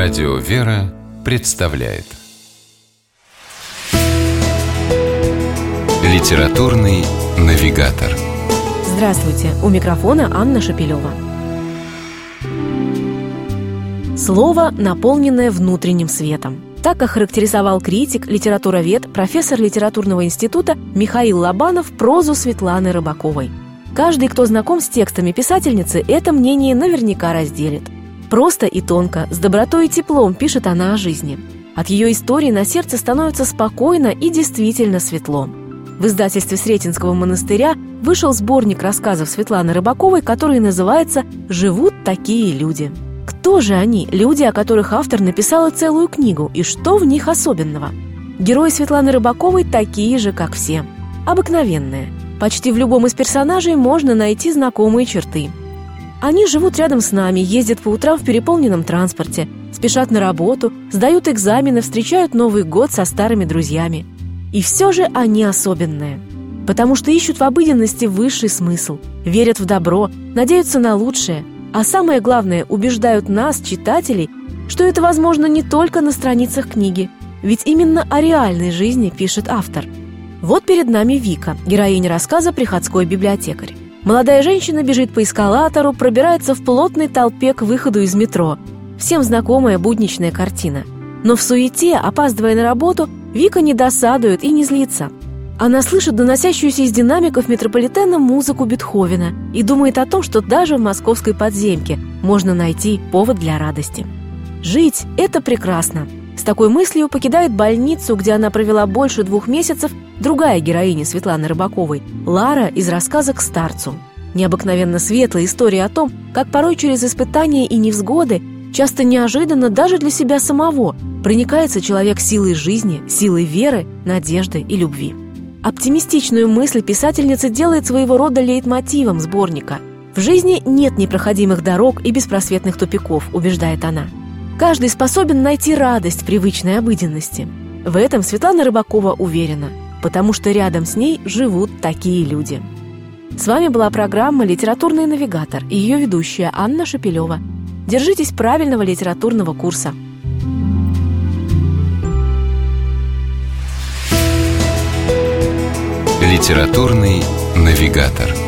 Радио «Вера» представляет Литературный навигатор Здравствуйте! У микрофона Анна Шапилева. Слово, наполненное внутренним светом. Так охарактеризовал критик, литературовед, профессор литературного института Михаил Лобанов прозу Светланы Рыбаковой. Каждый, кто знаком с текстами писательницы, это мнение наверняка разделит – Просто и тонко, с добротой и теплом пишет она о жизни. От ее истории на сердце становится спокойно и действительно светло. В издательстве Сретенского монастыря вышел сборник рассказов Светланы Рыбаковой, который называется «Живут такие люди». Кто же они, люди, о которых автор написала целую книгу, и что в них особенного? Герои Светланы Рыбаковой такие же, как все. Обыкновенные. Почти в любом из персонажей можно найти знакомые черты – они живут рядом с нами, ездят по утрам в переполненном транспорте, спешат на работу, сдают экзамены, встречают Новый год со старыми друзьями. И все же они особенные. Потому что ищут в обыденности высший смысл, верят в добро, надеются на лучшее, а самое главное, убеждают нас, читателей, что это возможно не только на страницах книги, ведь именно о реальной жизни пишет автор. Вот перед нами Вика, героиня рассказа «Приходской библиотекарь». Молодая женщина бежит по эскалатору, пробирается в плотной толпе к выходу из метро. Всем знакомая будничная картина. Но в суете, опаздывая на работу, Вика не досадует и не злится. Она слышит доносящуюся из динамиков метрополитена музыку Бетховена и думает о том, что даже в московской подземке можно найти повод для радости. Жить – это прекрасно. С такой мыслью покидает больницу, где она провела больше двух месяцев, другая героиня Светланы Рыбаковой – Лара из рассказа «К старцу». Необыкновенно светлая история о том, как порой через испытания и невзгоды, часто неожиданно даже для себя самого, проникается человек силой жизни, силой веры, надежды и любви. Оптимистичную мысль писательница делает своего рода лейтмотивом сборника. В жизни нет непроходимых дорог и беспросветных тупиков, убеждает она. Каждый способен найти радость привычной обыденности. В этом Светлана Рыбакова уверена, потому что рядом с ней живут такие люди. С вами была программа «Литературный навигатор» и ее ведущая Анна Шапилева. Держитесь правильного литературного курса. Литературный навигатор.